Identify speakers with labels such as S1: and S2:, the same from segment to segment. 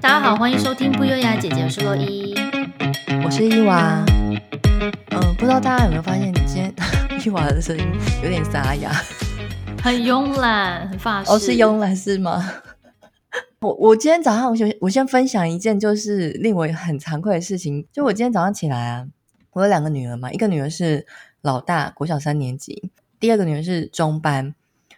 S1: 大家好，欢迎收听不优雅姐姐，我是洛伊，
S2: 我是伊娃。嗯，不知道大家有没有发现，今天 伊娃的声音有点沙哑，
S1: 很慵懒，很发式。
S2: 哦，是慵懒是吗？我我今天早上，我先我先分享一件就是令我很惭愧的事情，就我今天早上起来啊，我有两个女儿嘛，一个女儿是老大，国小三年级，第二个女儿是中班。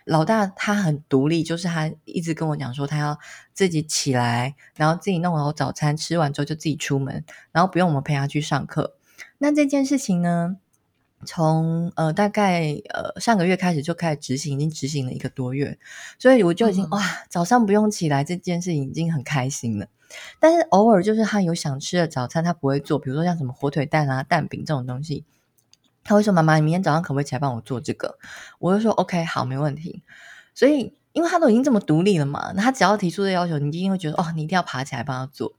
S2: 老大他很独立，就是他一直跟我讲说，他要自己起来，然后自己弄好早餐，吃完之后就自己出门，然后不用我们陪他去上课。那这件事情呢，从呃大概呃上个月开始就开始执行，已经执行了一个多月，所以我就已经、嗯、哇，早上不用起来这件事情已经很开心了。但是偶尔就是他有想吃的早餐，他不会做，比如说像什么火腿蛋啊、蛋饼这种东西。他会说：“妈妈，你明天早上可不可以起来帮我做这个？”我就说：“OK，好，没问题。”所以，因为他都已经这么独立了嘛，那他只要提出的要求，你一定会觉得哦，你一定要爬起来帮他做。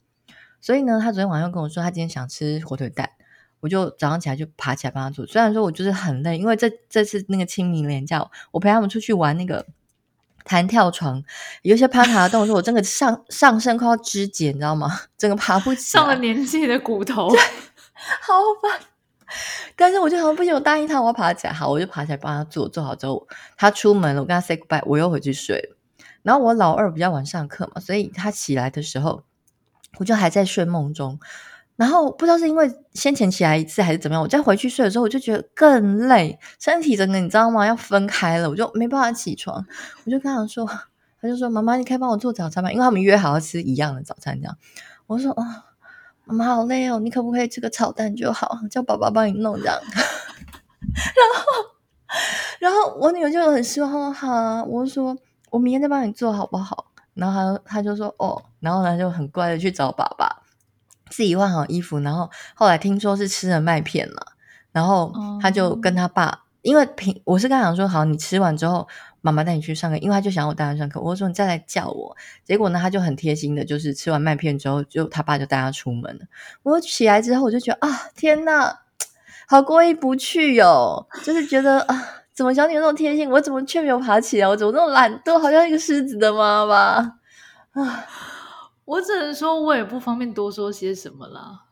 S2: 所以呢，他昨天晚上跟我说，他今天想吃火腿蛋，我就早上起来就爬起来帮他做。虽然说我就是很累，因为这这次那个清明连假，我陪他们出去玩那个弹跳床，有些攀爬的动作，我真的上上身快要肢解，你知道吗？整个爬不起来，
S1: 上了年纪的骨头，
S2: 好烦。但是我就好像不行，我答应他，我要爬起来。好，我就爬起来帮他做。做好之后，他出门了，我跟他 say goodbye，我又回去睡。然后我老二比较晚上课嘛，所以他起来的时候，我就还在睡梦中。然后不知道是因为先前起来一次还是怎么样，我再回去睡的时候，我就觉得更累，身体整个你知道吗？要分开了，我就没办法起床。我就跟他说，他就说：“妈妈，你可以帮我做早餐吗？”因为他们约好要吃一样的早餐，这样。我说：“哦。”妈妈好累哦，你可不可以吃个炒蛋就好，叫爸爸帮你弄这样。然后，然后我女儿就很失望，好啊，我说我明天再帮你做好不好？然后她她就说哦，然后呢就很乖的去找爸爸，自己换好衣服，然后后来听说是吃了麦片了，然后他就跟他爸，嗯、因为平我是跟他讲说好，你吃完之后。妈妈带你去上课，因为他就想我带他上课。我说你再来叫我，结果呢，他就很贴心的，就是吃完麦片之后，就他爸就带他出门了。我起来之后，我就觉得啊，天哪，好过意不去哟、哦，就是觉得啊，怎么小女那么贴心，我怎么却没有爬起来？我怎么那么懒惰，好像一个狮子的妈妈啊！
S1: 我只能说，我也不方便多说些什么了。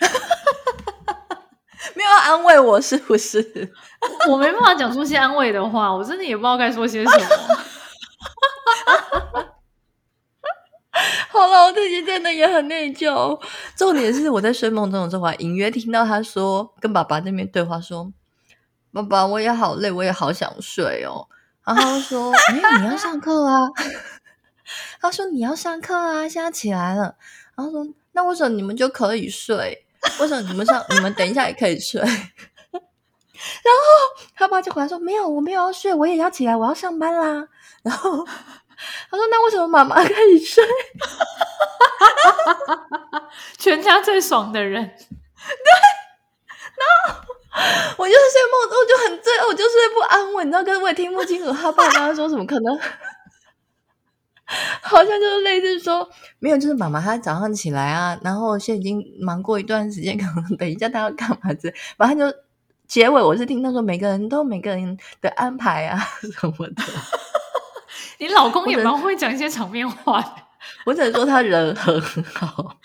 S2: 没有安慰我是不是？
S1: 我没办法讲出些安慰的话，我真的也不知道该说些什么。
S2: 好了，我自己真的也很内疚。重点是我在睡梦中的时候，隐约听到他说跟爸爸那边对话说：“爸爸，我也好累，我也好想睡哦。”然后他说：“哎，你要上课啊？”他说：“你要上课啊，现在起来了。”然后说：“那为什么你们就可以睡？”为什么你们上？你们等一下也可以睡。然后他爸就回来说：“没有，我没有要睡，我也要起来，我要上班啦。”然后他说：“那为什么妈妈可以睡？”
S1: 全家最爽的人。
S2: 对。然后我就是睡梦中就很醉，我就睡不安稳，你知道，可是我也听不清楚他爸刚刚说什么，可能。好像就是类似说，没有，就是妈妈她早上起来啊，然后现在已经忙过一段时间，可能等一下她要干嘛子，反正就结尾我是听到说每个人都每个人的安排啊 什么的。
S1: 你老公也蛮会讲一些场面话的，
S2: 我只能说他人很好。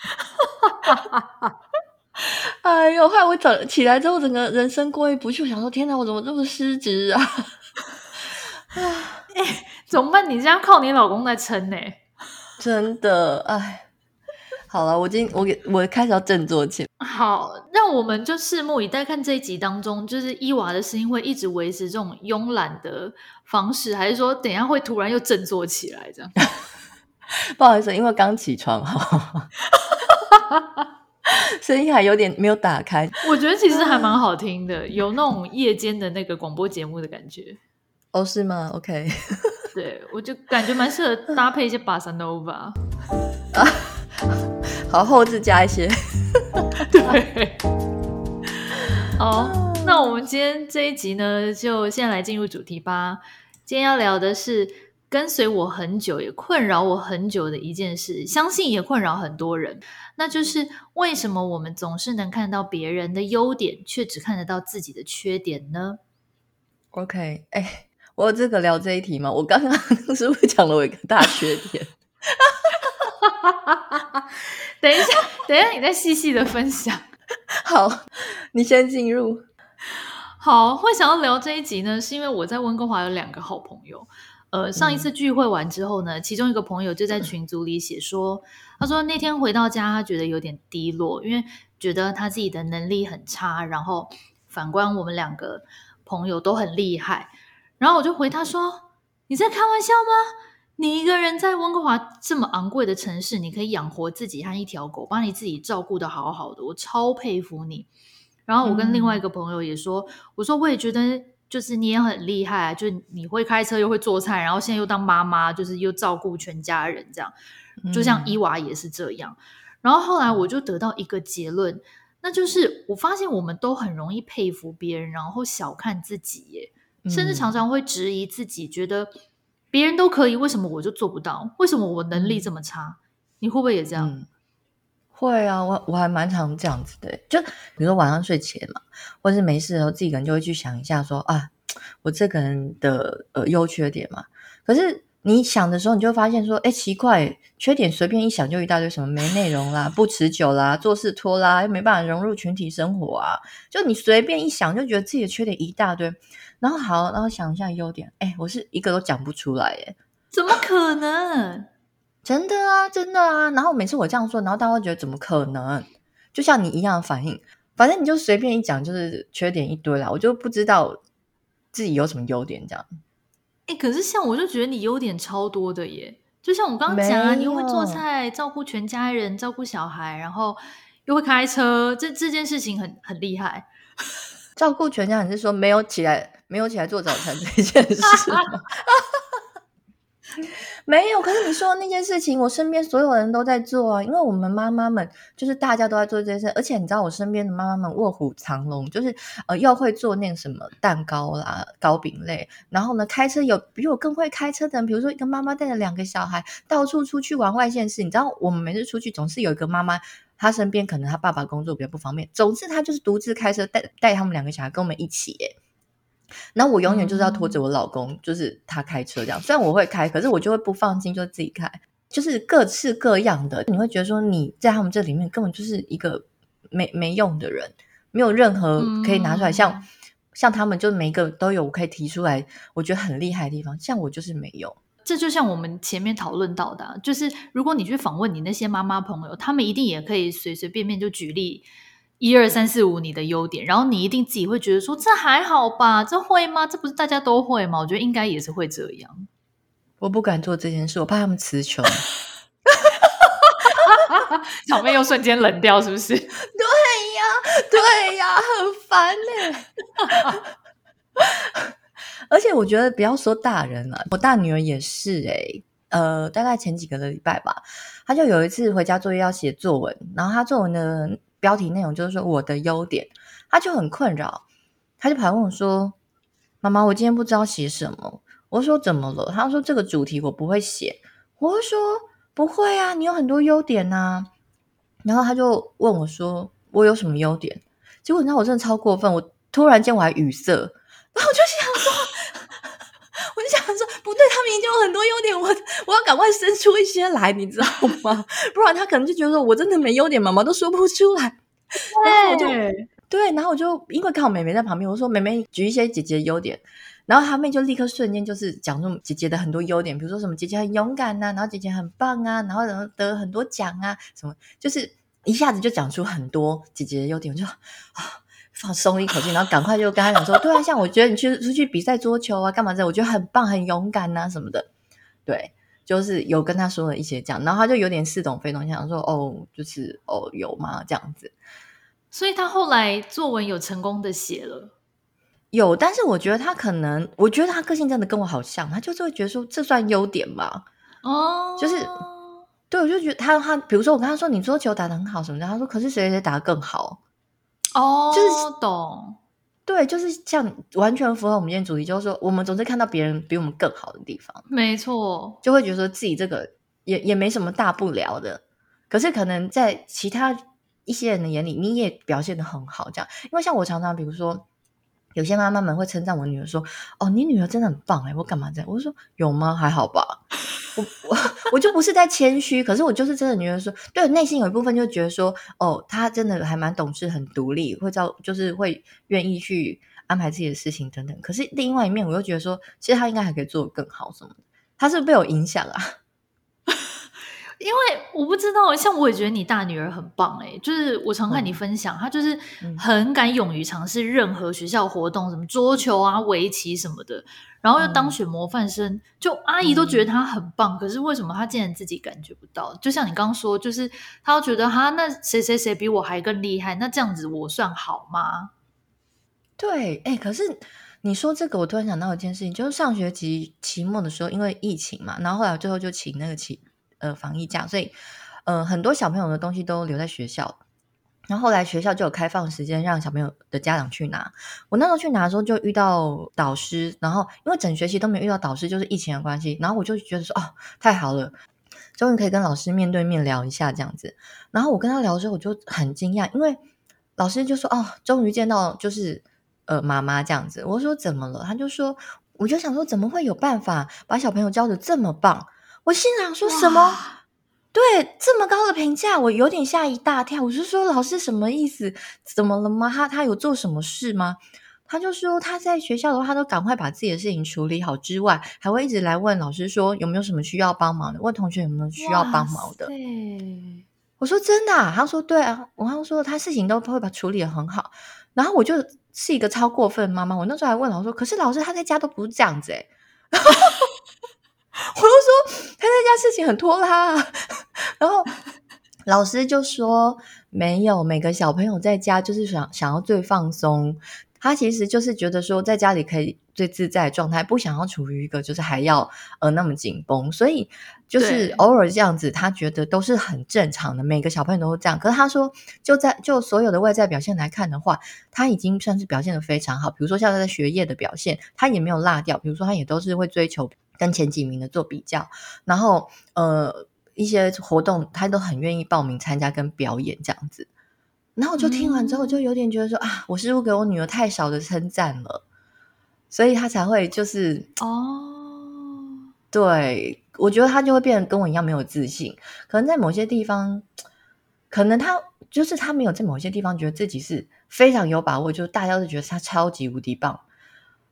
S2: 哎呦，害我整起来之后，整个人生过意不去，我想说天哪，我怎么这么失职啊？
S1: 啊。哎，怎么办？你这样靠你老公在撑呢？
S2: 真的，哎，好了，我今我给我开始要振作起来。
S1: 好，那我们就拭目以待，看这一集当中，就是伊娃的声音会一直维持这种慵懒的方式，还是说等一下会突然又振作起来？这样？
S2: 不好意思，因为刚起床哈，声音还有点没有打开。
S1: 我觉得其实还蛮好听的，有那种夜间的那个广播节目的感觉。
S2: 哦，是吗？OK，
S1: 对，我就感觉蛮适合搭配一些巴萨诺瓦
S2: 啊，好，后置加一些，
S1: 哦，那我们今天这一集呢，就先来进入主题吧。今天要聊的是跟随我很久，也困扰我很久的一件事，相信也困扰很多人，那就是为什么我们总是能看到别人的优点，却只看得到自己的缺点呢
S2: ？OK，哎、我有这个聊这一题吗？我刚刚 是不是讲了我一个大缺点？
S1: 等一下，等一下你再细细的分享。
S2: 好，你先进入。
S1: 好，会想要聊这一集呢，是因为我在温哥华有两个好朋友。呃，上一次聚会完之后呢，嗯、其中一个朋友就在群组里写说，他说那天回到家，他觉得有点低落，因为觉得他自己的能力很差，然后反观我们两个朋友都很厉害。然后我就回他说：“你在开玩笑吗？你一个人在温哥华这么昂贵的城市，你可以养活自己和一条狗，把你自己照顾得好好的，我超佩服你。”然后我跟另外一个朋友也说：“嗯、我说我也觉得，就是你也很厉害，就你会开车又会做菜，然后现在又当妈妈，就是又照顾全家人，这样，就像伊娃也是这样。嗯”然后后来我就得到一个结论，那就是我发现我们都很容易佩服别人，然后小看自己，耶，甚至常常会质疑自己，觉得别人都可以，为什么我就做不到？为什么我能力这么差？你会不会也这样？
S2: 嗯会啊，我我还蛮常这样子的，就比如说晚上睡前嘛，或者是没事的时候，自己可能就会去想一下说，说啊，我这个人的呃优缺点嘛。可是你想的时候，你就会发现说，哎，奇怪，缺点随便一想就一大堆，什么没内容啦，不持久啦，做事拖拉，又没办法融入群体生活啊。就你随便一想，就觉得自己的缺点一大堆。然后好，然后想一下优点，哎，我是一个都讲不出来，耶。
S1: 怎么可能？
S2: 真的啊，真的啊。然后每次我这样说，然后大家会觉得怎么可能？就像你一样的反应，反正你就随便一讲，就是缺点一堆啦。我就不知道自己有什么优点这样。
S1: 哎，可是像我就觉得你优点超多的耶。就像我刚刚讲啊，你又会做菜，照顾全家人，照顾小孩，然后又会开车，这这件事情很很厉害。
S2: 照顾全家人是说没有起来，没有起来做早餐这件事吗？没有，可是你说的那件事情，我身边所有人都在做啊，因为我们妈妈们就是大家都在做这件事，而且你知道我身边的妈妈们卧虎藏龙，就是呃又会做那个什么蛋糕啦、糕饼类，然后呢开车有比我更会开车的人，比如说一个妈妈带着两个小孩到处出去玩外县市，你知道我们每次出去总是有一个妈妈，她身边可能她爸爸工作比较不方便，总之她就是独自开车带带他们两个小孩跟我们一起耶。然后我永远就是要拖着我老公，嗯、就是他开车这样。虽然我会开，可是我就会不放心，就自己开。就是各式各样的，你会觉得说你在他们这里面根本就是一个没没用的人，没有任何可以拿出来像、嗯、像他们，就每一个都有我可以提出来，我觉得很厉害的地方。像我就是没有。这
S1: 就像我们前面讨论到的，就是如果你去访问你那些妈妈朋友，他们一定也可以随随便便就举例。一二三四五，你的优点，然后你一定自己会觉得说，这还好吧？这会吗？这不是大家都会吗？我觉得应该也是会这样。
S2: 我不敢做这件事，我怕他们词穷。
S1: 场面又瞬间冷掉，是不是？对
S2: 呀，对呀，很烦呢。而且我觉得不要说大人了，我大女儿也是哎、欸。呃，大概前几个礼拜吧，她就有一次回家作业要写作文，然后她作文的。标题内容就是说我的优点，他就很困扰，他就跑来问我说：“妈妈，我今天不知道写什么。”我说：“怎么了？”他说：“这个主题我不会写。”我说：“不会啊，你有很多优点呐。”然后他就问我说：“我有什么优点？”结果你知道我真的超过分，我突然间我还语塞，然后我就想，他明明就有很多优点，我 我要赶快生出一些来，你知道吗？不然他可能就觉得说我真的没优点，妈妈都说不出来。然后我就对，然后我就因为刚好妹妹在旁边，我说妹妹举一些姐姐的优点，然后她妹就立刻瞬间就是讲出姐姐的很多优点，比如说什么姐姐很勇敢呐、啊，然后姐姐很棒啊，然后得得很多奖啊，什么就是一下子就讲出很多姐姐的优点，我就 啊放松一口气，然后赶快就跟他讲说，对啊，像我觉得你去出去比赛桌球啊，干嘛这，我觉得很棒，很勇敢啊什么的，对。就是有跟他说了一些这样，然后他就有点似懂非懂，想说哦，就是哦有吗？这样子，
S1: 所以他后来作文有成功的写了，
S2: 有，但是我觉得他可能，我觉得他个性真的跟我好像，他就是会觉得说这算优点吧，
S1: 哦，
S2: 就是对，我就觉得他他，比如说我跟他说你桌球打得很好什么的，他说可是谁谁谁打得更好，
S1: 哦，就是懂。
S2: 对，就是像完全符合我们今天主题，就是说我们总是看到别人比我们更好的地方，
S1: 没错，
S2: 就会觉得说自己这个也也没什么大不了的。可是可能在其他一些人的眼里，你也表现得很好，这样。因为像我常常，比如说有些妈妈们会称赞我女儿说：“哦，你女儿真的很棒哎！”我干嘛这样？我就说：“有吗？还好吧。”我我我就不是在谦虚，可是我就是真的觉得说，对，内心有一部分就觉得说，哦，她真的还蛮懂事，很独立，会照就是会愿意去安排自己的事情等等。可是另外一面，我又觉得说，其实她应该还可以做得更好什么的。她是不是被我影响啊？
S1: 因为我不知道，像我也觉得你大女儿很棒哎，就是我常看你分享，她、嗯、就是很敢勇于尝试任何学校活动，什么桌球啊、围棋什么的，然后又当选模范生，嗯、就阿姨都觉得她很棒。可是为什么她竟然自己感觉不到？就像你刚刚说，就是她觉得哈，那谁谁谁比我还更厉害？那这样子我算好吗？
S2: 对，哎，可是你说这个，我突然想到一件事情，就是上学期期末的时候，因为疫情嘛，然后后来最后就请那个期。呃，防疫假，所以呃，很多小朋友的东西都留在学校。然后后来学校就有开放时间，让小朋友的家长去拿。我那时候去拿的时候，就遇到导师，然后因为整学期都没有遇到导师，就是疫情的关系。然后我就觉得说，哦，太好了，终于可以跟老师面对面聊一下这样子。然后我跟他聊的时候，我就很惊讶，因为老师就说，哦，终于见到就是呃妈妈这样子。我说怎么了？他就说，我就想说，怎么会有办法把小朋友教的这么棒？我心想说什么？对，这么高的评价，我有点吓一大跳。我就说老师什么意思？怎么了吗？他他有做什么事吗？他就说他在学校的话，他都赶快把自己的事情处理好之外，还会一直来问老师说有没有什么需要帮忙的，问同学有没有需要帮忙的。我说真的啊？他说对啊。我刚刚说他事情都会把处理的很好，然后我就是一个超过分妈妈。我那时候还问老师说，可是老师他在家都不是这样子诶 我就说他在家事情很拖拉啊，然后老师就说没有，每个小朋友在家就是想想要最放松，他其实就是觉得说在家里可以最自在的状态，不想要处于一个就是还要呃那么紧绷，所以就是偶尔这样子，他觉得都是很正常的，每个小朋友都是这样。可是他说就在就所有的外在表现来看的话，他已经算是表现得非常好，比如说像他在学业的表现，他也没有落掉，比如说他也都是会追求。跟前几名的做比较，然后呃一些活动他都很愿意报名参加跟表演这样子，然后我就听完之后就有点觉得说、嗯、啊，我是不是给我女儿太少的称赞了，所以她才会就是
S1: 哦，
S2: 对，我觉得她就会变得跟我一样没有自信，可能在某些地方，可能她就是她没有在某些地方觉得自己是非常有把握，就是大家都觉得她超级无敌棒。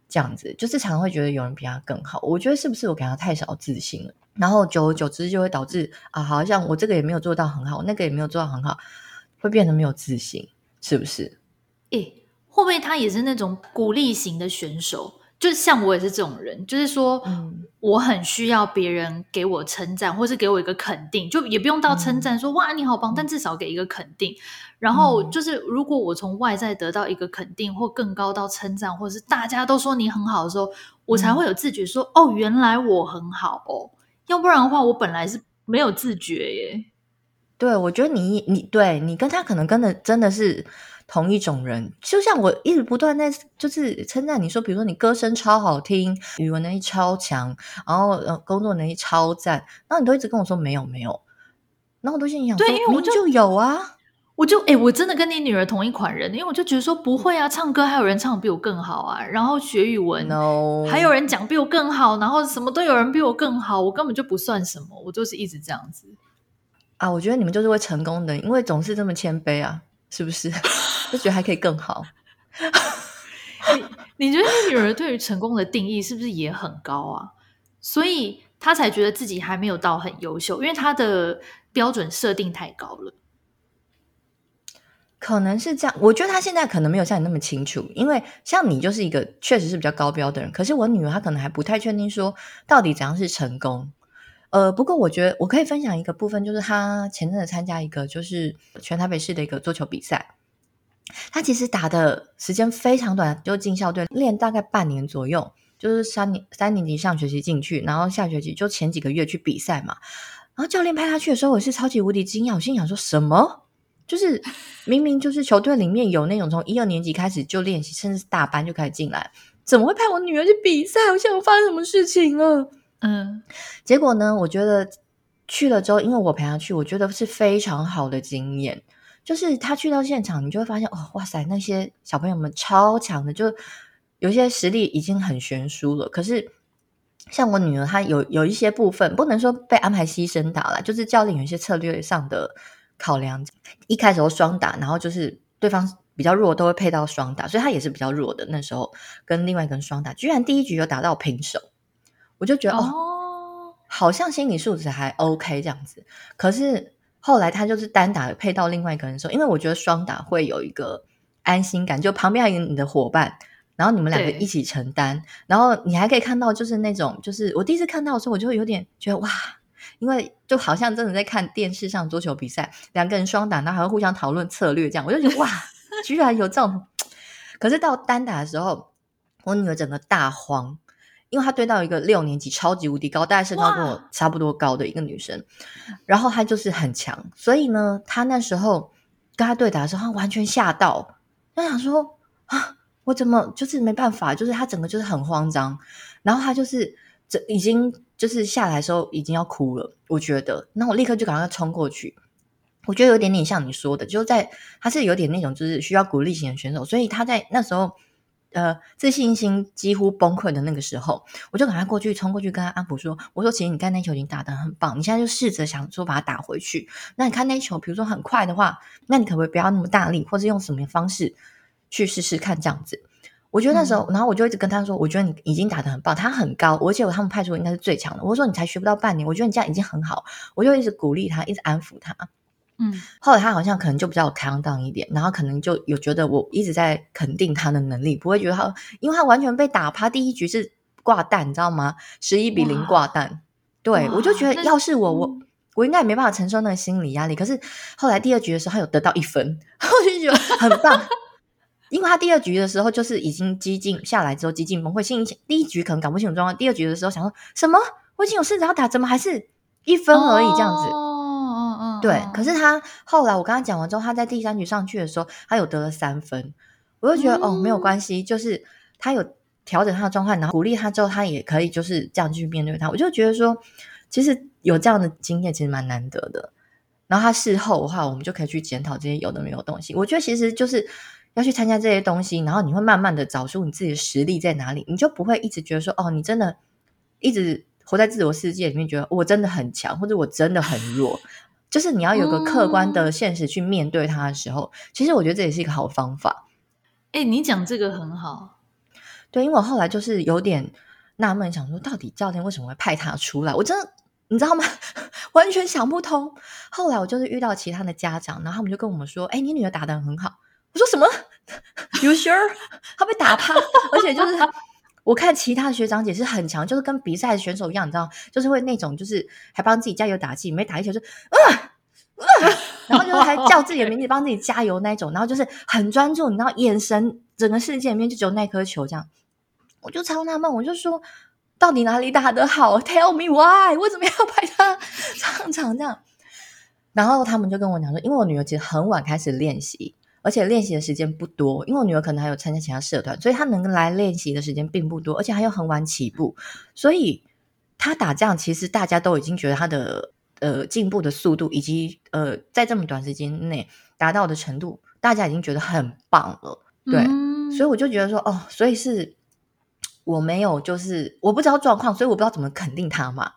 S2: 这样子就是常会觉得有人比他更好，我觉得是不是我给他太少自信了？然后久而久之就会导致啊，好像我这个也没有做到很好，那个也没有做到很好，会变得没有自信，是不是？
S1: 诶，会不会他也是那种鼓励型的选手？就像我也是这种人，就是说，嗯，我很需要别人给我称赞，或是给我一个肯定，就也不用到称赞说，说、嗯、哇你好棒，但至少给一个肯定。然后就是，如果我从外在得到一个肯定，或更高到称赞，或是大家都说你很好的时候，我才会有自觉说，嗯、哦，原来我很好哦。要不然的话，我本来是没有自觉耶。
S2: 对，我觉得你你对你跟他可能跟的真的是。同一种人，就像我一直不断在就是称赞你说，比如说你歌声超好听，语文能力超强，然后呃工作能力超赞，然后你都一直跟我说没有没有，然后我都心想说，对，因为我就，就有啊，
S1: 我就诶我真的跟你女儿同一款人，因为我就觉得说不会啊，唱歌还有人唱比我更好啊，然后学语文还有人讲比我更好，然后什么都有人比我更好，我根本就不算什么，我就是一直这样子
S2: 啊，我觉得你们就是会成功的，因为总是这么谦卑啊，是不是？就觉得还可以更好。
S1: 你你觉得你女儿对于成功的定义是不是也很高啊？所以她才觉得自己还没有到很优秀，因为她的标准设定太高了。
S2: 可能是这样，我觉得她现在可能没有像你那么清楚，因为像你就是一个确实是比较高标的人。可是我女儿她可能还不太确定说到底怎样是成功。呃，不过我觉得我可以分享一个部分，就是他前阵子参加一个就是全台北市的一个桌球比赛。他其实打的时间非常短，就进校队练大概半年左右，就是三年三年级上学期进去，然后下学期就前几个月去比赛嘛。然后教练派他去的时候，我是超级无敌惊讶，我心想说什么？就是明明就是球队里面有那种从一二年级开始就练习，甚至大班就开始进来，怎么会派我女儿去比赛？我想发生什么事情了？嗯，结果呢，我觉得去了之后，因为我陪他去，我觉得是非常好的经验。就是他去到现场，你就会发现哦，哇塞，那些小朋友们超强的，就有些实力已经很悬殊了。可是像我女儿，她有有一些部分不能说被安排牺牲打了，就是教练有一些策略上的考量。一开始都双打，然后就是对方比较弱，都会配到双打，所以她也是比较弱的。那时候跟另外一个双打，居然第一局有打到平手，我就觉得哦，哦，好像心理素质还 OK 这样子。可是后来他就是单打配到另外一个人的时候，因为我觉得双打会有一个安心感，就旁边还有你的伙伴。然后你们两个一起承担，然后你还可以看到，就是那种，就是我第一次看到的时候，我就会有点觉得哇，因为就好像真的在看电视上桌球比赛，两个人双打，然后还会互相讨论策略，这样我就觉得哇，居然有这种。可是到单打的时候，我女儿整个大慌，因为他对到一个六年级超级无敌高，大概身高跟我差不多高的一个女生，然后她就是很强，所以呢，她那时候跟她对打的时候，她完全吓到，她想说啊。我怎么就是没办法？就是他整个就是很慌张，然后他就是这已经就是下来的时候已经要哭了，我觉得，那我立刻就赶快冲过去。我觉得有点点像你说的，就在他是有点那种就是需要鼓励型的选手，所以他在那时候呃自信心几乎崩溃的那个时候，我就赶快过去冲过去跟他安抚说：“我说，其实你看那球已经打得很棒，你现在就试着想说把它打回去。那你看那球，比如说很快的话，那你可不可以不要那么大力，或者用什么方式？”去试试看这样子，我觉得那时候，嗯、然后我就一直跟他说，我觉得你已经打得很棒，他很高，而且他们派出的应该是最强的。我说你才学不到半年，我觉得你这样已经很好，我就一直鼓励他，一直安抚他。嗯，后来他好像可能就比较 calm down 一点，然后可能就有觉得我一直在肯定他的能力，不会觉得他，因为他完全被打趴，第一局是挂蛋，你知道吗？十一比零挂蛋。对，我就觉得要是我，我我应该也没办法承受那个心理压力。可是后来第二局的时候，他有得到一分，我就觉得很棒。因为他第二局的时候就是已经激进下来之后激进崩溃，心里第一局可能搞不清楚状况，第二局的时候想说什么？我已经有试着要打，怎么还是一分而已这样子？对。可是他后来我跟他讲完之后，他在第三局上去的时候，他有得了三分，我就觉得、嗯、哦没有关系，就是他有调整他的状态，然后鼓励他之后，他也可以就是这样去面对他。我就觉得说，其实有这样的经验其实蛮难得的。然后他事后的话，我们就可以去检讨这些有的没有东西。我觉得其实就是。要去参加这些东西，然后你会慢慢的找出你自己的实力在哪里，你就不会一直觉得说，哦，你真的一直活在自我世界里面，觉得我真的很强，或者我真的很弱。就是你要有个客观的现实去面对它的时候，嗯、其实我觉得这也是一个好方法。
S1: 哎、欸，你讲这个很好，
S2: 对，因为我后来就是有点纳闷，想说到底教练为什么会派他出来？我真的你知道吗？完全想不通。后来我就是遇到其他的家长，然后他们就跟我们说，哎、欸，你女儿打的很好。我说什么？You sure？他被打趴，而且就是我看其他学长姐是很强，就是跟比赛的选手一样，你知道，就是会那种，就是还帮自己加油打气，每打一球就啊啊，然后就还叫自己的名字帮自己加油那种，然后就是很专注，你知道，眼神整个世界里面就只有那颗球这样。我就超纳闷，我就说到底哪里打得好？Tell me why？为什么要派他上场这样？然后他们就跟我讲说，因为我女儿其实很晚开始练习。而且练习的时间不多，因为我女儿可能还有参加其他社团，所以她能来练习的时间并不多，而且还有很晚起步，所以她打这样，其实大家都已经觉得她的呃进步的速度，以及呃在这么短时间内达到的程度，大家已经觉得很棒了。对，嗯、所以我就觉得说，哦，所以是我没有，就是我不知道状况，所以我不知道怎么肯定她嘛。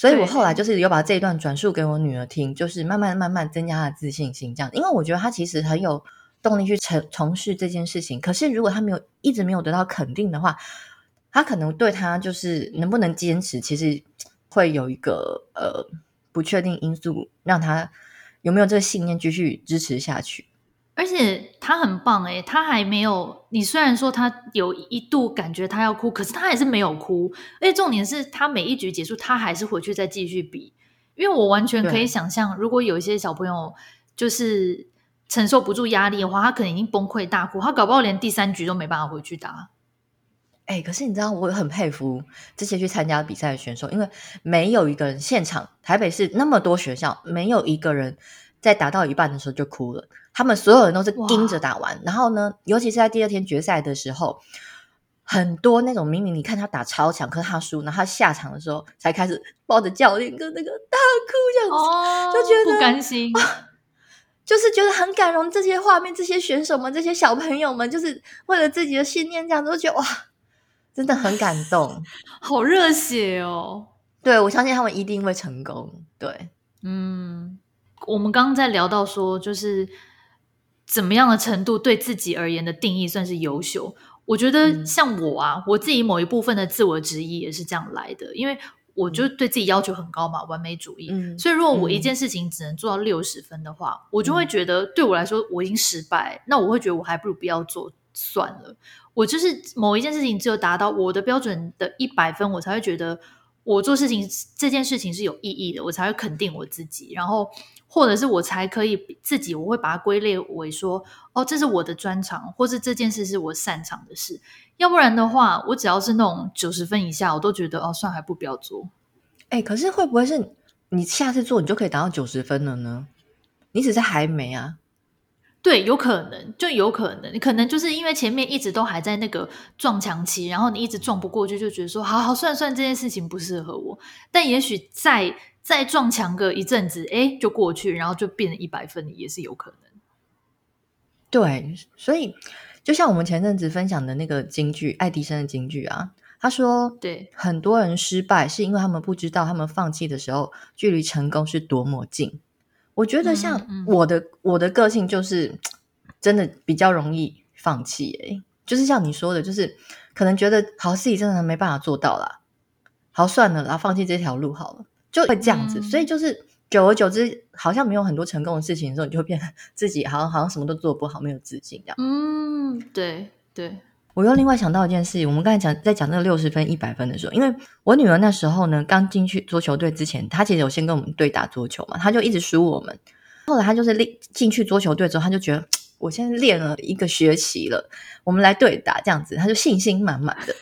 S2: 所以我后来就是有把这一段转述给我女儿听，就是慢慢慢慢增加她的自信心，这样。因为我觉得她其实很有动力去从从事这件事情。可是如果她没有一直没有得到肯定的话，她可能对她就是能不能坚持，其实会有一个呃不确定因素，让她有没有这个信念继续支持下去。
S1: 而且他很棒诶，他还没有。你虽然说他有一度感觉他要哭，可是他还是没有哭。而且重点是他每一局结束，他还是回去再继续比。因为我完全可以想象，如果有一些小朋友就是承受不住压力的话，他可能已经崩溃大哭，他搞不好连第三局都没办法回去打。
S2: 哎，可是你知道，我很佩服这些去参加比赛的选手，因为没有一个人现场，台北市那么多学校，没有一个人。在打到一半的时候就哭了，他们所有人都是盯着打完，然后呢，尤其是在第二天决赛的时候，很多那种明明你看他打超强，可是他输，然后他下场的时候才开始抱着教练跟那个大哭这样子，哦、就觉得
S1: 不甘心、啊，
S2: 就是觉得很感动。这些画面，这些选手们，这些小朋友们，就是为了自己的信念这样子，都觉得哇，真的很感动，
S1: 好热血哦！
S2: 对，我相信他们一定会成功。对，
S1: 嗯，我们刚刚在聊到说，就是怎么样的程度对自己而言的定义算是优秀？我觉得像我啊，嗯、我自己某一部分的自我质疑也是这样来的，因为我就对自己要求很高嘛，完美主义。嗯，所以如果我一件事情只能做到六十分的话，嗯、我就会觉得对我来说我已经失败，那我会觉得我还不如不要做算了。我就是某一件事情只有达到我的标准的一百分，我才会觉得我做事情这件事情是有意义的，我才会肯定我自己，然后或者是我才可以自己，我会把它归类为说，哦，这是我的专长，或是这件事是我擅长的事。要不然的话，我只要是那种九十分以下，我都觉得哦，算还不不要做。
S2: 哎、欸，可是会不会是你下次做你就可以达到九十分了呢？你只是还没啊。
S1: 对，有可能，就有可能，你可能就是因为前面一直都还在那个撞墙期，然后你一直撞不过去，就觉得说，好好算算这件事情不适合我。但也许再再撞墙个一阵子，哎，就过去，然后就变成一百分，也是有可能。
S2: 对，所以就像我们前阵子分享的那个京剧，爱迪生的京剧啊，他说，
S1: 对，
S2: 很多人失败是因为他们不知道，他们放弃的时候，距离成功是多么近。我觉得像我的、嗯嗯、我的个性就是真的比较容易放弃诶、欸，就是像你说的，就是可能觉得好自己真的没办法做到啦，好算了，然后放弃这条路好了，就会这样子。嗯、所以就是久而久之，好像没有很多成功的事情的时候，你就会变得 自己好像好像什么都做不好，没有自信这样。
S1: 嗯，对对。
S2: 我又另外想到一件事，我们刚才讲在讲那个六十分、一百分的时候，因为我女儿那时候呢，刚进去桌球队之前，她其实有先跟我们对打桌球嘛，她就一直输我们。后来她就是练进去桌球队之后，她就觉得 我现在练了一个学期了，我们来对打这样子，她就信心满满的。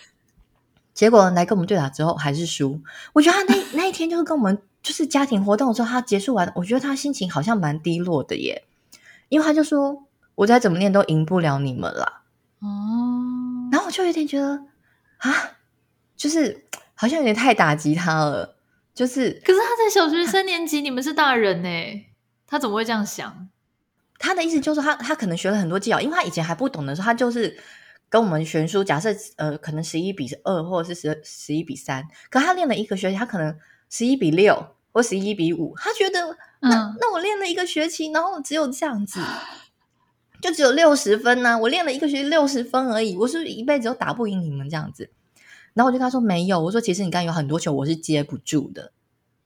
S2: 结果来跟我们对打之后还是输。我觉得他那 那一天就是跟我们就是家庭活动的时候，他结束完，我觉得他心情好像蛮低落的耶，因为他就说我再怎么练都赢不了你们啦。哦，然后我就有点觉得啊，就是 好像有点太打击他了。就是，
S1: 可是他在小学三年级，你们是大人呢，他怎么会这样想？
S2: 他的意思就是他他可能学了很多技巧，因为他以前还不懂的时候，他就是跟我们悬殊。假设呃，可能十一比二或者是十十一比三，可他练了一个学期，他可能十一比六或十一比五，他觉得那、嗯、那我练了一个学期，然后只有这样子。就只有六十分呢、啊，我练了一个学期六十分而已，我是不是一辈子都打不赢你们这样子？然后我就跟他说没有，我说其实你刚刚有很多球我是接不住的，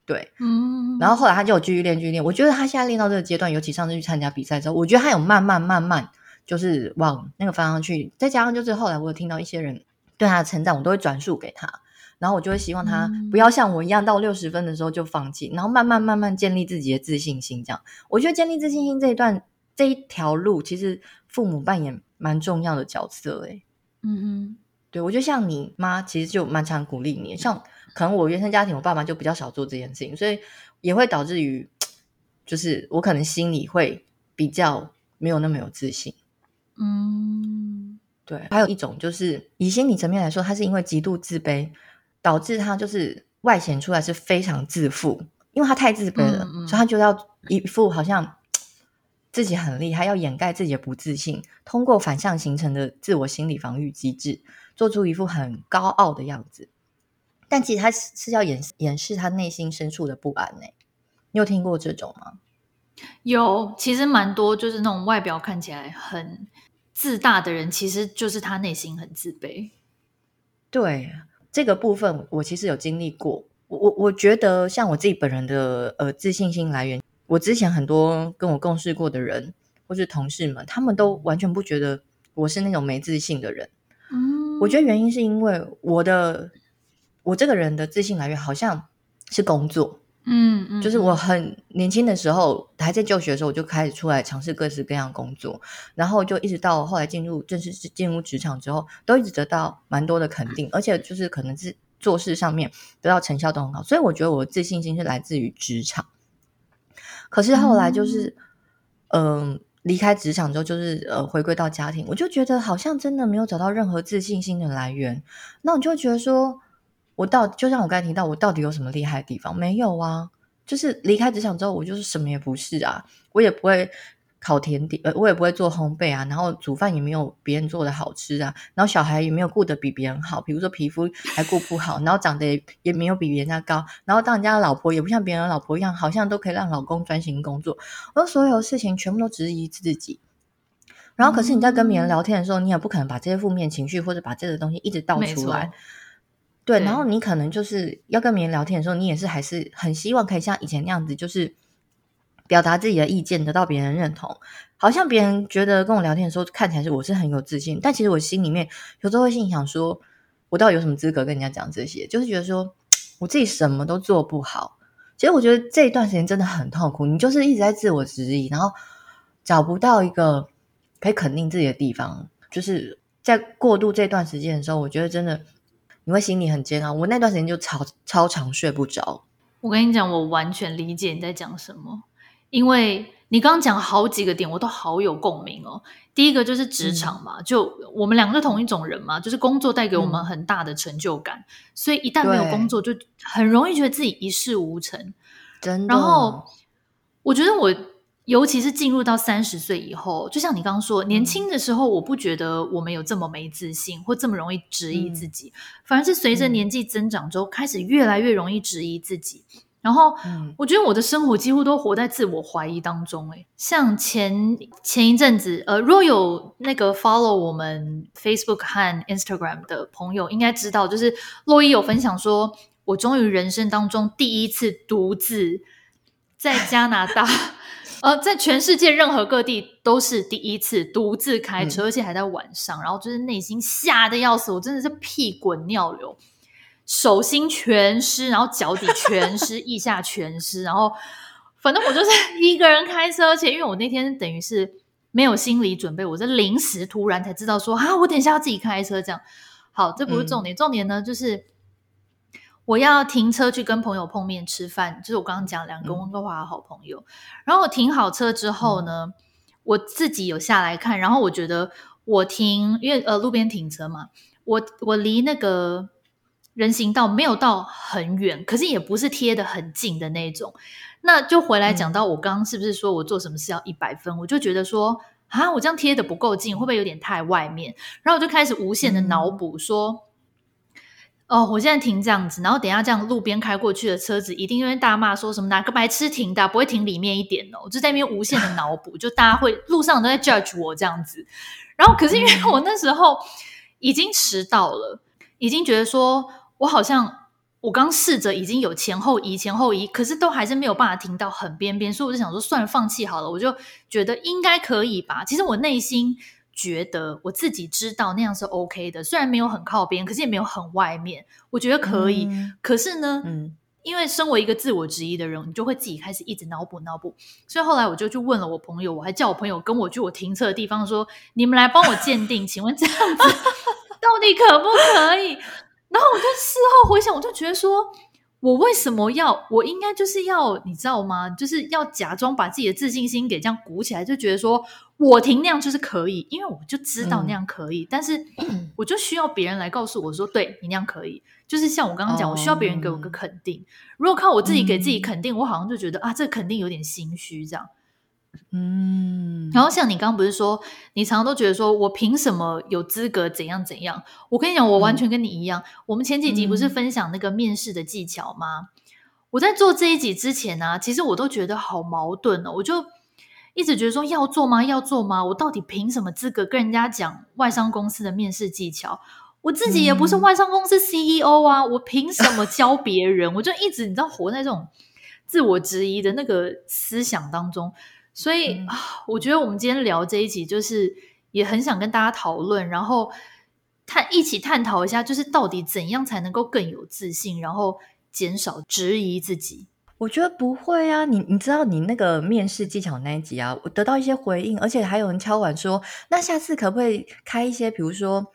S2: 对，嗯。然后后来他就有继续练，继续练。我觉得他现在练到这个阶段，尤其上次去参加比赛之后，我觉得他有慢慢慢慢就是往那个方向去。再加上就是后来我有听到一些人对他的成长，我都会转述给他，然后我就会希望他不要像我一样到六十分的时候就放弃，然后慢慢慢慢建立自己的自信心。这样，我觉得建立自信心这一段。这一条路其实父母扮演蛮重要的角色，诶嗯嗯，对，我觉得像你妈其实就蛮常鼓励你，像可能我原生家庭，我爸妈就比较少做这件事情，所以也会导致于，就是我可能心里会比较没有那么有自信。嗯，对，还有一种就是以心理层面来说，他是因为极度自卑，导致他就是外显出来是非常自负，因为他太自卑了，嗯嗯，所以他就要一副好像。自己很厉害，要掩盖自己的不自信，通过反向形成的自我心理防御机制，做出一副很高傲的样子。但其实他是要掩掩饰他内心深处的不安呢。你有听过这种吗？
S1: 有，其实蛮多，就是那种外表看起来很自大的人，其实就是他内心很自卑。
S2: 对，这个部分，我其实有经历过。我我我觉得，像我自己本人的呃自信心来源。我之前很多跟我共事过的人，或是同事们，他们都完全不觉得我是那种没自信的人。嗯，我觉得原因是因为我的我这个人的自信来源好像是工作。嗯嗯，就是我很年轻的时候还在就学的时候，我就开始出来尝试各式各样工作，然后就一直到后来进入正式进入职场之后，都一直得到蛮多的肯定，而且就是可能是做事上面得到成效都很好，所以我觉得我的自信心是来自于职场。可是后来就是，嗯、呃，离开职场之后，就是呃，回归到家庭，我就觉得好像真的没有找到任何自信心的来源。那我就觉得说，我到就像我刚才提到，我到底有什么厉害的地方？没有啊，就是离开职场之后，我就是什么也不是啊，我也不会烤甜点，呃，我也不会做烘焙啊，然后煮饭也没有别人做的好吃啊，然后小孩也没有顾得比别人好，比如说皮肤还顾不好，然后长得也也没有比人家高，然后当人家的老婆也不像别人的老婆一样，好像都可以让老公专心工作，而所有事情全部都质疑自己。然后可是你在跟别人聊天的时候，你也不可能把这些负面情绪或者把这个东西一直倒出来。对，然后你可能就是要跟别人聊天的时候，你也是还是很希望可以像以前那样子，就是。表达自己的意见，得到别人认同，好像别人觉得跟我聊天的时候看起来是我是很有自信，但其实我心里面有时候会心里想说，我到底有什么资格跟人家讲这些？就是觉得说我自己什么都做不好。其实我觉得这一段时间真的很痛苦，你就是一直在自我质疑，然后找不到一个可以肯定自己的地方。就是在过渡这段时间的时候，我觉得真的你会心里很煎熬。我那段时间就超超常睡不着。
S1: 我跟你讲，我完全理解你在讲什么。因为你刚刚讲好几个点，我都好有共鸣哦。第一个就是职场嘛，嗯、就我们两个是同一种人嘛，就是工作带给我们很大的成就感，嗯、所以一旦没有工作，就很容易觉得自己一事无成。真的。然后我觉得我，尤其是进入到三十岁以后，就像你刚刚说，年轻的时候我不觉得我们有这么没自信，或这么容易质疑自己，嗯、反而是随着年纪增长之后，开始越来越容易质疑自己。然后，我觉得我的生活几乎都活在自我怀疑当中。诶，像前前一阵子，呃，如果有那个 follow 我们 Facebook 和 Instagram 的朋友，应该知道，就是洛伊有分享说，我终于人生当中第一次独自在加拿大，呃，在全世界任何各地都是第一次独自开车，嗯、而且还在晚上，然后就是内心吓得要死，我真的是屁滚尿流。手心全湿，然后脚底全湿，腋下全湿，然后反正我就是一个人开车，而且因为我那天等于是没有心理准备，我是临时突然才知道说啊，我等一下要自己开车这样。好，这不是重点，嗯、重点呢就是我要停车去跟朋友碰面吃饭，就是我刚刚讲两个温哥华的好朋友。嗯、然后我停好车之后呢，嗯、我自己有下来看，然后我觉得我停，因为呃路边停车嘛，我我离那个。人行道没有到很远，可是也不是贴的很近的那种。那就回来讲到我刚刚是不是说我做什么事要一百分？嗯、我就觉得说啊，我这样贴的不够近，会不会有点太外面？然后我就开始无限的脑补说，嗯、哦，我现在停这样子，然后等一下这样路边开过去的车子一定因为大骂说什么哪个白痴停的，不会停里面一点哦。我就在那边无限的脑补，就大家会路上都在 judge 我这样子。然后可是因为我那时候已经迟到了，已经觉得说。我好像我刚试着已经有前后移前后移，可是都还是没有办法停到很边边，所以我就想说算了，放弃好了。我就觉得应该可以吧。其实我内心觉得我自己知道那样是 OK 的，虽然没有很靠边，可是也没有很外面，我觉得可以。嗯、可是呢，嗯，因为身为一个自我质疑的人，你就会自己开始一直脑补脑补，所以后来我就去问了我朋友，我还叫我朋友跟我去我停车的地方说：“你们来帮我鉴定，请问这样子 到底可不可以？”然后我就事后回想，我就觉得说，我为什么要？我应该就是要，你知道吗？就是要假装把自己的自信心给这样鼓起来，就觉得说我停那样就是可以，因为我就知道那样可以。嗯、但是 我就需要别人来告诉我说，对你那样可以。就是像我刚刚讲，我需要别人给我个肯定。哦、如果靠我自己给自己肯定，嗯、我好像就觉得啊，这肯定有点心虚这样。嗯，然后像你刚刚不是说，你常常都觉得说我凭什么有资格怎样怎样？我跟你讲，我完全跟你一样。嗯、我们前几集不是分享那个面试的技巧吗？嗯、我在做这一集之前呢、啊，其实我都觉得好矛盾哦。我就一直觉得说要做吗？要做吗？我到底凭什么资格跟人家讲外商公司的面试技巧？我自己也不是外商公司 CEO 啊，嗯、我凭什么教别人？我就一直你知道活在这种自我质疑的那个思想当中。所以啊，嗯、我觉得我们今天聊这一集，就是也很想跟大家讨论，然后探一起探讨一下，就是到底怎样才能够更有自信，然后减少质疑自己。
S2: 我觉得不会啊，你你知道你那个面试技巧那一集啊，我得到一些回应，而且还有人敲碗说，那下次可不可以开一些，比如说。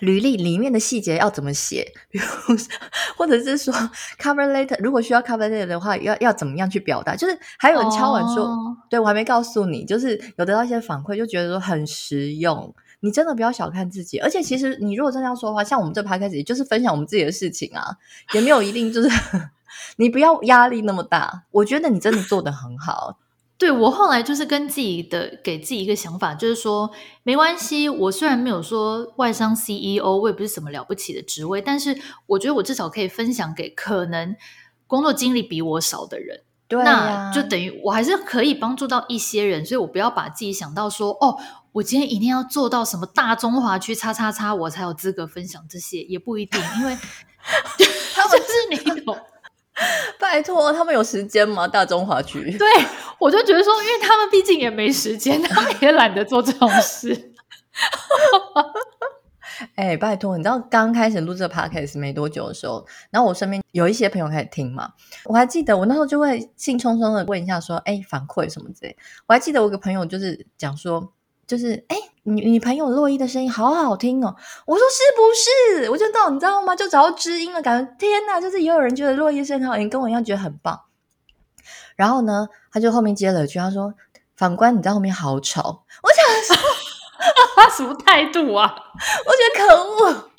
S2: 履历里面的细节要怎么写？比如说，或者是说 cover letter，如果需要 cover letter 的话，要要怎么样去表达？就是还有人敲碗说，哦、对，我还没告诉你，就是有得到一些反馈，就觉得说很实用。你真的不要小看自己，而且其实你如果真的要说的话，像我们这拍开始就是分享我们自己的事情啊，也没有一定就是 你不要压力那么大。我觉得你真的做得很好。
S1: 对，我后来就是跟自己的给自己一个想法，就是说没关系。我虽然没有说外商 CEO，我也不是什么了不起的职位，但是我觉得我至少可以分享给可能工作经历比我少的人。对啊，那就等于我还是可以帮助到一些人，所以我不要把自己想到说哦，我今天一定要做到什么大中华区叉叉叉，我才有资格分享这些，也不一定，因为 他们是你懂。
S2: 拜托，他们有时间吗？大中华区？
S1: 对，我就觉得说，因为他们毕竟也没时间，他们也懒得做这种事。
S2: 哎、欸，拜托，你知道刚开始录这个 podcast 没多久的时候，然后我身边有一些朋友开始听嘛，我还记得我那时候就会兴冲冲的问一下说，哎、欸，反馈什么之类。我还记得我有个朋友就是讲说，就是哎。欸你你朋友洛伊的声音好好听哦，我说是不是？我就到你知道吗？就找到知音了，感觉天哪，就是也有人觉得洛伊声音好听，跟我一样觉得很棒。然后呢，他就后面接了一句，他说：“反观你在后面好吵。”我想说，
S1: 他什么态度啊？
S2: 我觉得可恶，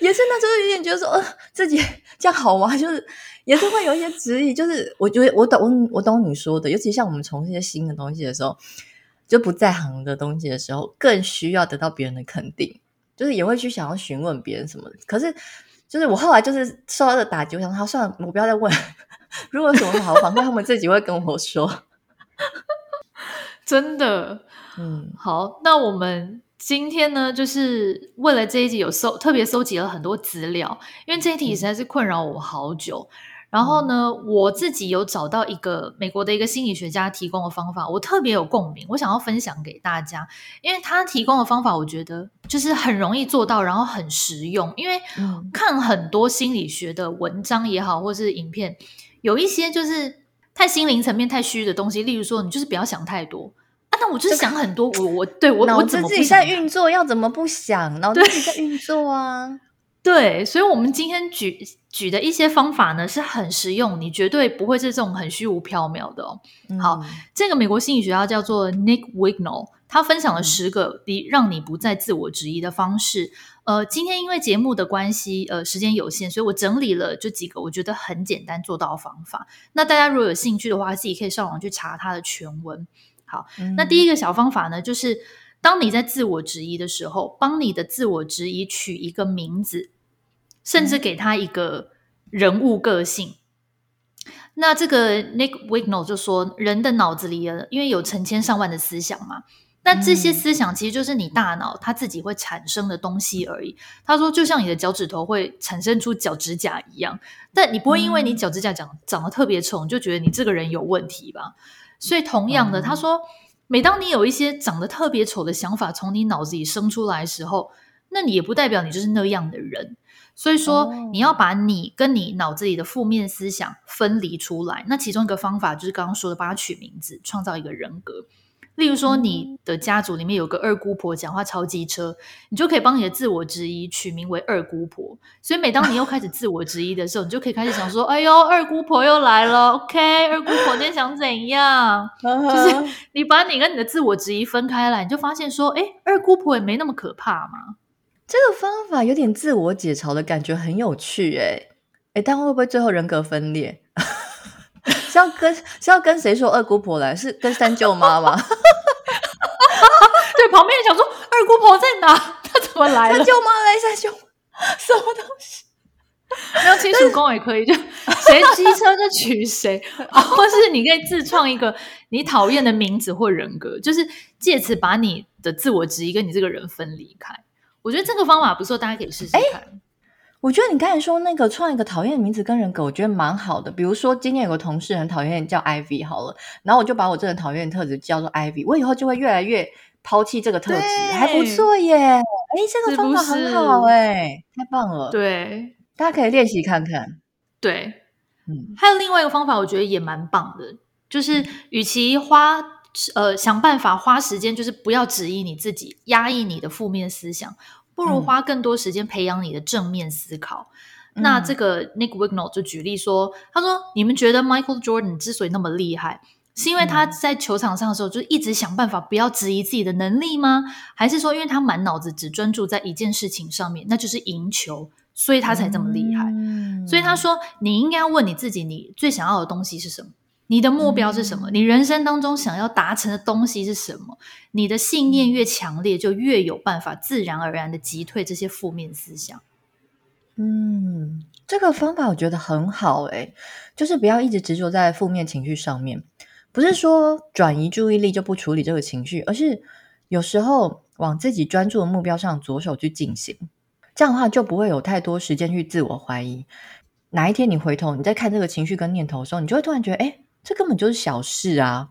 S2: 也是那时候有点觉得说，呃，自己这样好吗？就是也是会有一些质疑，就是我觉得我懂我我懂你说的，尤其像我们从事一些新的东西的时候。就不在行的东西的时候，更需要得到别人的肯定，就是也会去想要询问别人什么的。可是，就是我后来就是受到的打击，我想，好，算了，我不要再问。如果有什么好反馈，他们自己会跟我说。
S1: 真的，嗯，好，那我们今天呢，就是为了这一集有搜特别搜集了很多资料，因为这一题实在是困扰我好久。嗯然后呢，我自己有找到一个美国的一个心理学家提供的方法，我特别有共鸣，我想要分享给大家，因为他提供的方法，我觉得就是很容易做到，然后很实用。因为看很多心理学的文章也好，或是影片，有一些就是太心灵层面太虚的东西，例如说，你就是不要想太多啊。那我就是想很多，我我对我我怎么
S2: 自己在运作，要怎么不想？脑子自己在运作啊。
S1: 对，所以，我们今天举举的一些方法呢，是很实用，你绝对不会是这种很虚无缥缈的哦。嗯、好，这个美国心理学家叫做 Nick Wignall，他分享了十个你让你不再自我质疑的方式。嗯、呃，今天因为节目的关系，呃，时间有限，所以我整理了这几个我觉得很简单做到的方法。那大家如果有兴趣的话，自己可以上网去查他的全文。好，嗯、那第一个小方法呢，就是。当你在自我质疑的时候，帮你的自我质疑取一个名字，甚至给他一个人物个性。嗯、那这个 Nick Wignall 就说，人的脑子里因为有成千上万的思想嘛，那这些思想其实就是你大脑它自己会产生的东西而已。他说，就像你的脚趾头会产生出脚趾甲一样，但你不会因为你脚趾甲长长得特别丑，你就觉得你这个人有问题吧？所以同样的，嗯、他说。每当你有一些长得特别丑的想法从你脑子里生出来的时候，那你也不代表你就是那样的人。所以说，你要把你跟你脑子里的负面思想分离出来。那其中一个方法就是刚刚说的，帮他取名字，创造一个人格。例如说，你的家族里面有个二姑婆，讲话超机车，你就可以帮你的自我质疑取名为二姑婆。所以每当你又开始自我质疑的时候，你就可以开始想说：“哎呦，二姑婆又来了。”OK，二姑婆今天想怎样？就是你把你跟你的自我质疑分开来，你就发现说：“哎，二姑婆也没那么可怕嘛。”
S2: 这个方法有点自我解嘲的感觉，很有趣。哎哎，但会不会最后人格分裂？是要跟是要跟谁说二姑婆来？是跟三舅妈吗？
S1: 对，旁边人想说二姑婆在哪？她怎么来了？
S2: 三舅妈来，三舅什么东西？
S1: 没有亲属公也可以，就 谁机车就娶谁，或是你可以自创一个你讨厌的名字或人格，就是借此把你的自我质疑跟你这个人分离开。我觉得这个方法不错，大家可以试试看。欸
S2: 我觉得你刚才说那个创一个讨厌的名字跟人格，我觉得蛮好的。比如说今天有个同事很讨厌叫 Ivy 好了，然后我就把我这个讨厌的特质叫做 Ivy，我以后就会越来越抛弃这个特质，对还不错耶！哎，这个方法很好哎，太棒了！
S1: 对，
S2: 大家可以练习看看。
S1: 对，嗯，还有另外一个方法，我觉得也蛮棒的，就是与其花呃想办法花时间，就是不要质疑你自己，压抑你的负面思想。不如花更多时间培养你的正面思考。嗯、那这个 Nick Wignall 就举例说，他说：“你们觉得 Michael Jordan 之所以那么厉害，是因为他在球场上的时候就一直想办法不要质疑自己的能力吗？还是说，因为他满脑子只专注在一件事情上面，那就是赢球，所以他才这么厉害？嗯、所以他说，你应该要问你自己，你最想要的东西是什么？”你的目标是什么？嗯、你人生当中想要达成的东西是什么？你的信念越强烈，就越有办法自然而然的击退这些负面思想。
S2: 嗯，这个方法我觉得很好诶、欸，就是不要一直执着在负面情绪上面。不是说转移注意力就不处理这个情绪，而是有时候往自己专注的目标上着手去进行。这样的话就不会有太多时间去自我怀疑。哪一天你回头，你在看这个情绪跟念头的时候，你就会突然觉得，哎，这根本就是小事啊。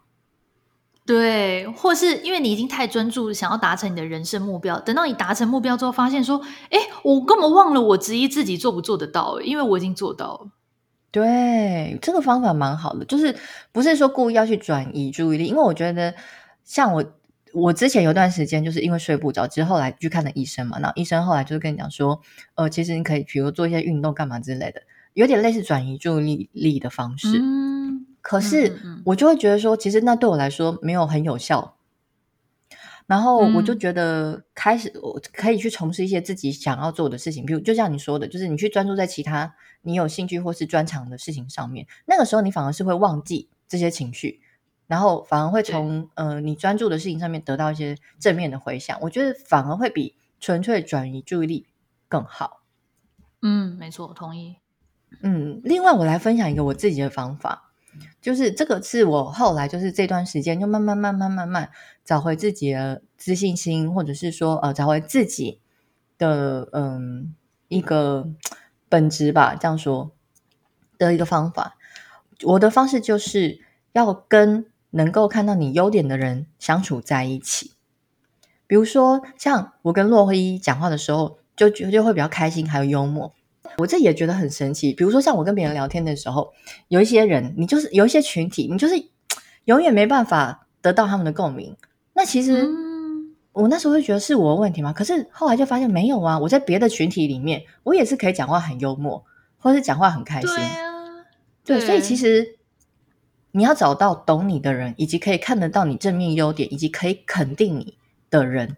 S1: 对，或是因为你已经太专注，想要达成你的人生目标，等到你达成目标之后，发现说，哎，我根本忘了我质疑自己做不做得到，因为我已经做到了。
S2: 对，这个方法蛮好的，就是不是说故意要去转移注意力，因为我觉得像我，我之前有段时间就是因为睡不着，之后来去看了医生嘛，然后医生后来就是跟你讲说，呃，其实你可以比如做一些运动干嘛之类的，有点类似转移注意力的方式。嗯，可是我就会觉得说，其实那对我来说没有很有效。然后我就觉得开始我可以去从事一些自己想要做的事情，比如就像你说的，就是你去专注在其他你有兴趣或是专长的事情上面，那个时候你反而是会忘记这些情绪，然后反而会从呃你专注的事情上面得到一些正面的回响。我觉得反而会比纯粹转移注意力更好。
S1: 嗯，没错，我同意。
S2: 嗯，另外我来分享一个我自己的方法。就是这个是我后来就是这段时间就慢慢慢慢慢慢找回自己的自信心，或者是说呃找回自己的嗯一个本质吧，这样说的一个方法。我的方式就是要跟能够看到你优点的人相处在一起。比如说像我跟洛伊讲话的时候，就就就会比较开心，还有幽默。我这也觉得很神奇，比如说像我跟别人聊天的时候，有一些人，你就是有一些群体，你就是永远没办法得到他们的共鸣。那其实我那时候会觉得是我的问题吗？可是后来就发现没有啊，我在别的群体里面，我也是可以讲话很幽默，或是讲话很开心。对啊，对，所以其实你要找到懂你的人，以及可以看得到你正面优点，以及可以肯定你的人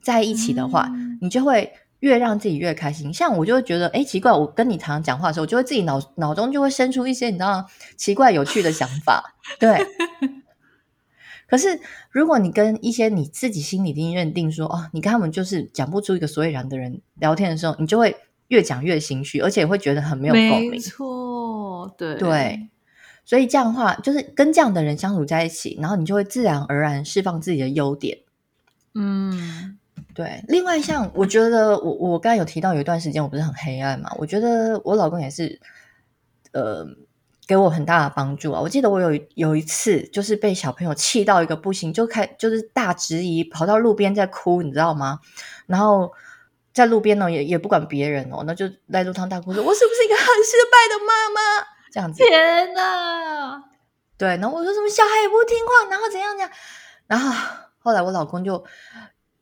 S2: 在一起的话，你就会。越让自己越开心，像我就会觉得，哎，奇怪，我跟你常常讲话的时候，我就会自己脑脑中就会生出一些你知道奇怪有趣的想法，对。可是如果你跟一些你自己心里已经认定说，哦，你跟他们就是讲不出一个所以然的人聊天的时候，你就会越讲越心虚，而且会觉得很没有共鸣。
S1: 没错，对
S2: 对。所以这样的话，就是跟这样的人相处在一起，然后你就会自然而然释放自己的优点。嗯。对，另外像我觉得我我刚才有提到有一段时间我不是很黑暗嘛，我觉得我老公也是，呃，给我很大的帮助啊。我记得我有有一次就是被小朋友气到一个不行，就开就是大质疑，跑到路边在哭，你知道吗？然后在路边呢也也不管别人哦，那就在路上大哭说，我是不是一个很失败的妈妈？这样子。
S1: 天哪！
S2: 对，然后我说什么小孩也不听话，然后怎样怎样，然后后来我老公就。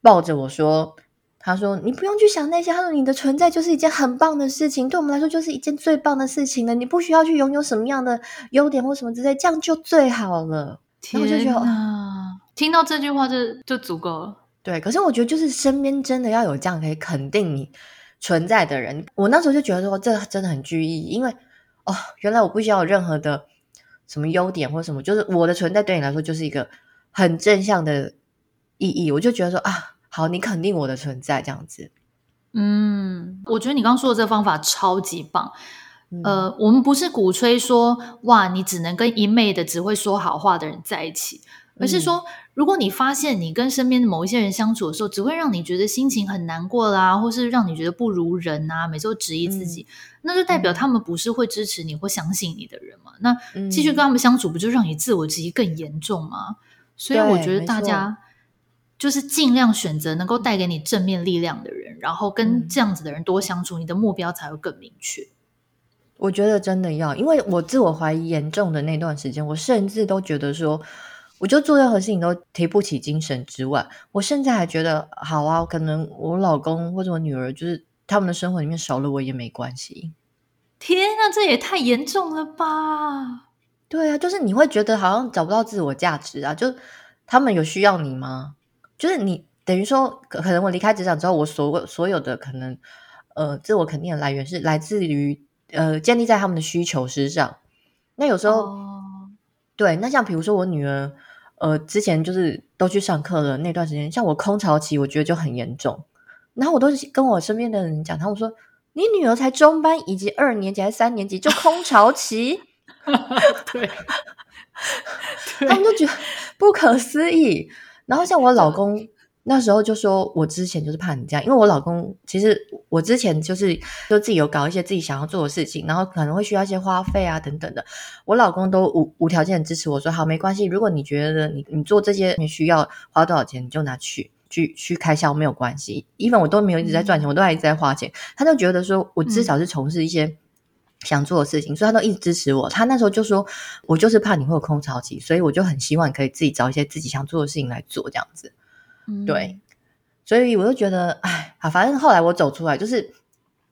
S2: 抱着我说：“他说你不用去想那些，他说你的存在就是一件很棒的事情，对我们来说就是一件最棒的事情了。你不需要去拥有什么样的优点或什么之类，这样就最好了。”然后我就觉得，
S1: 听到这句话就就足够了。
S2: 对，可是我觉得就是身边真的要有这样可以肯定你存在的人。我那时候就觉得说，这真的很具意义，因为哦，原来我不需要有任何的什么优点或什么，就是我的存在对你来说就是一个很正向的。意义，我就觉得说啊，好，你肯定我的存在这样子。
S1: 嗯，我觉得你刚刚说的这个方法超级棒。嗯、呃，我们不是鼓吹说哇，你只能跟一昧的只会说好话的人在一起，而是说，嗯、如果你发现你跟身边的某一些人相处的时候，只会让你觉得心情很难过啦，或是让你觉得不如人啊，每次都质疑自己，嗯、那就代表他们不是会支持你或相信你的人嘛。那继续跟他们相处，不就让你自我质疑更严重吗？所以我觉得大家。就是尽量选择能够带给你正面力量的人，然后跟这样子的人多相处，嗯、你的目标才会更明确。
S2: 我觉得真的要，因为我自我怀疑严重的那段时间，我甚至都觉得说，我就做任何事情都提不起精神之外，我甚至还觉得，好啊，可能我老公或者我女儿，就是他们的生活里面少了我也没关系。
S1: 天啊，这也太严重了吧？
S2: 对啊，就是你会觉得好像找不到自我价值啊，就他们有需要你吗？就是你等于说，可能我离开职场之后，我所所有的可能，呃，自我肯定的来源是来自于呃，建立在他们的需求之上。那有时候，哦、对，那像比如说我女儿，呃，之前就是都去上课了那段时间，像我空巢期，我觉得就很严重。然后我都是跟我身边的人讲，他们说：“你女儿才中班，以及二年级还是三年级就空巢期？”
S1: 对，
S2: 他们都觉得不可思议。然后像我老公。那时候就说，我之前就是怕你这样，因为我老公其实我之前就是就自己有搞一些自己想要做的事情，然后可能会需要一些花费啊等等的，我老公都无无条件支持我说好没关系，如果你觉得你你做这些你需要花多少钱，你就拿去去去开销没有关系，even 我都没有一直在赚钱，我都还一直在花钱，他就觉得说我至少是从事一些想做的事情，所以他都一直支持我。他那时候就说，我就是怕你会有空巢期，所以我就很希望可以自己找一些自己想做的事情来做这样子。对，所以我就觉得，哎，好，反正后来我走出来，就是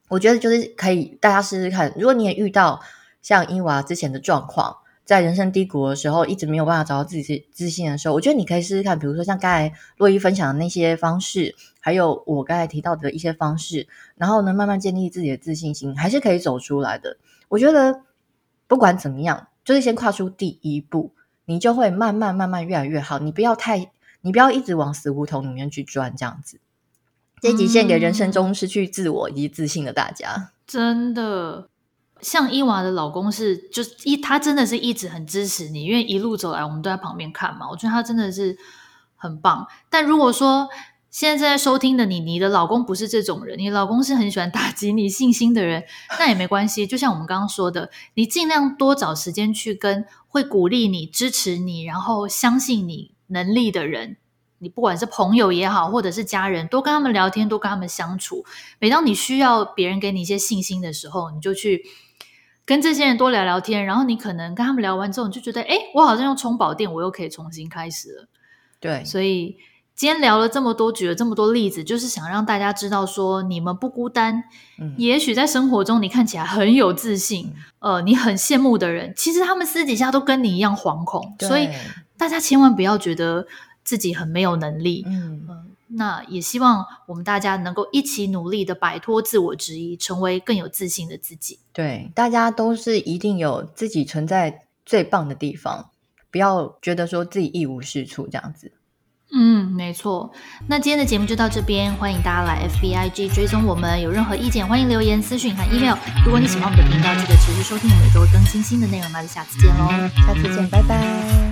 S2: 我觉得就是可以大家试试看，如果你也遇到像伊娃之前的状况，在人生低谷的时候，一直没有办法找到自己自信的时候，我觉得你可以试试看，比如说像刚才洛伊分享的那些方式，还有我刚才提到的一些方式，然后呢，慢慢建立自己的自信心，还是可以走出来的。我觉得不管怎么样，就是先跨出第一步，你就会慢慢慢慢越来越好。你不要太。你不要一直往死胡同里面去钻，这样子。这集献给人生中失去自我以及自信的大家。嗯、
S1: 真的，像伊娃的老公是，就是一他真的是一直很支持你，因为一路走来我们都在旁边看嘛。我觉得他真的是很棒。但如果说现在正在收听的你，你的老公不是这种人，你老公是很喜欢打击你信心的人，那也没关系。就像我们刚刚说的，你尽量多找时间去跟会鼓励你、支持你，然后相信你。能力的人，你不管是朋友也好，或者是家人，多跟他们聊天，多跟他们相处。每当你需要别人给你一些信心的时候，你就去跟这些人多聊聊天。然后你可能跟他们聊完之后，你就觉得，哎，我好像又充饱电，我又可以重新开始了。
S2: 对，
S1: 所以今天聊了这么多，举了这么多例子，就是想让大家知道说，你们不孤单。嗯，也许在生活中你看起来很有自信，嗯，呃，你很羡慕的人，其实他们私底下都跟你一样惶恐。对。所以。大家千万不要觉得自己很没有能力，嗯，嗯，那也希望我们大家能够一起努力的摆脱自我质疑，成为更有自信的自己。
S2: 对，大家都是一定有自己存在最棒的地方，不要觉得说自己一无是处这样子。
S1: 嗯，没错。那今天的节目就到这边，欢迎大家来 FBIG 追踪我们，有任何意见欢迎留言、私讯和 email。如果你喜欢我们的频道，记得持续收听，我们每周更新新的内容。那就下次见喽，
S2: 下次见，拜拜。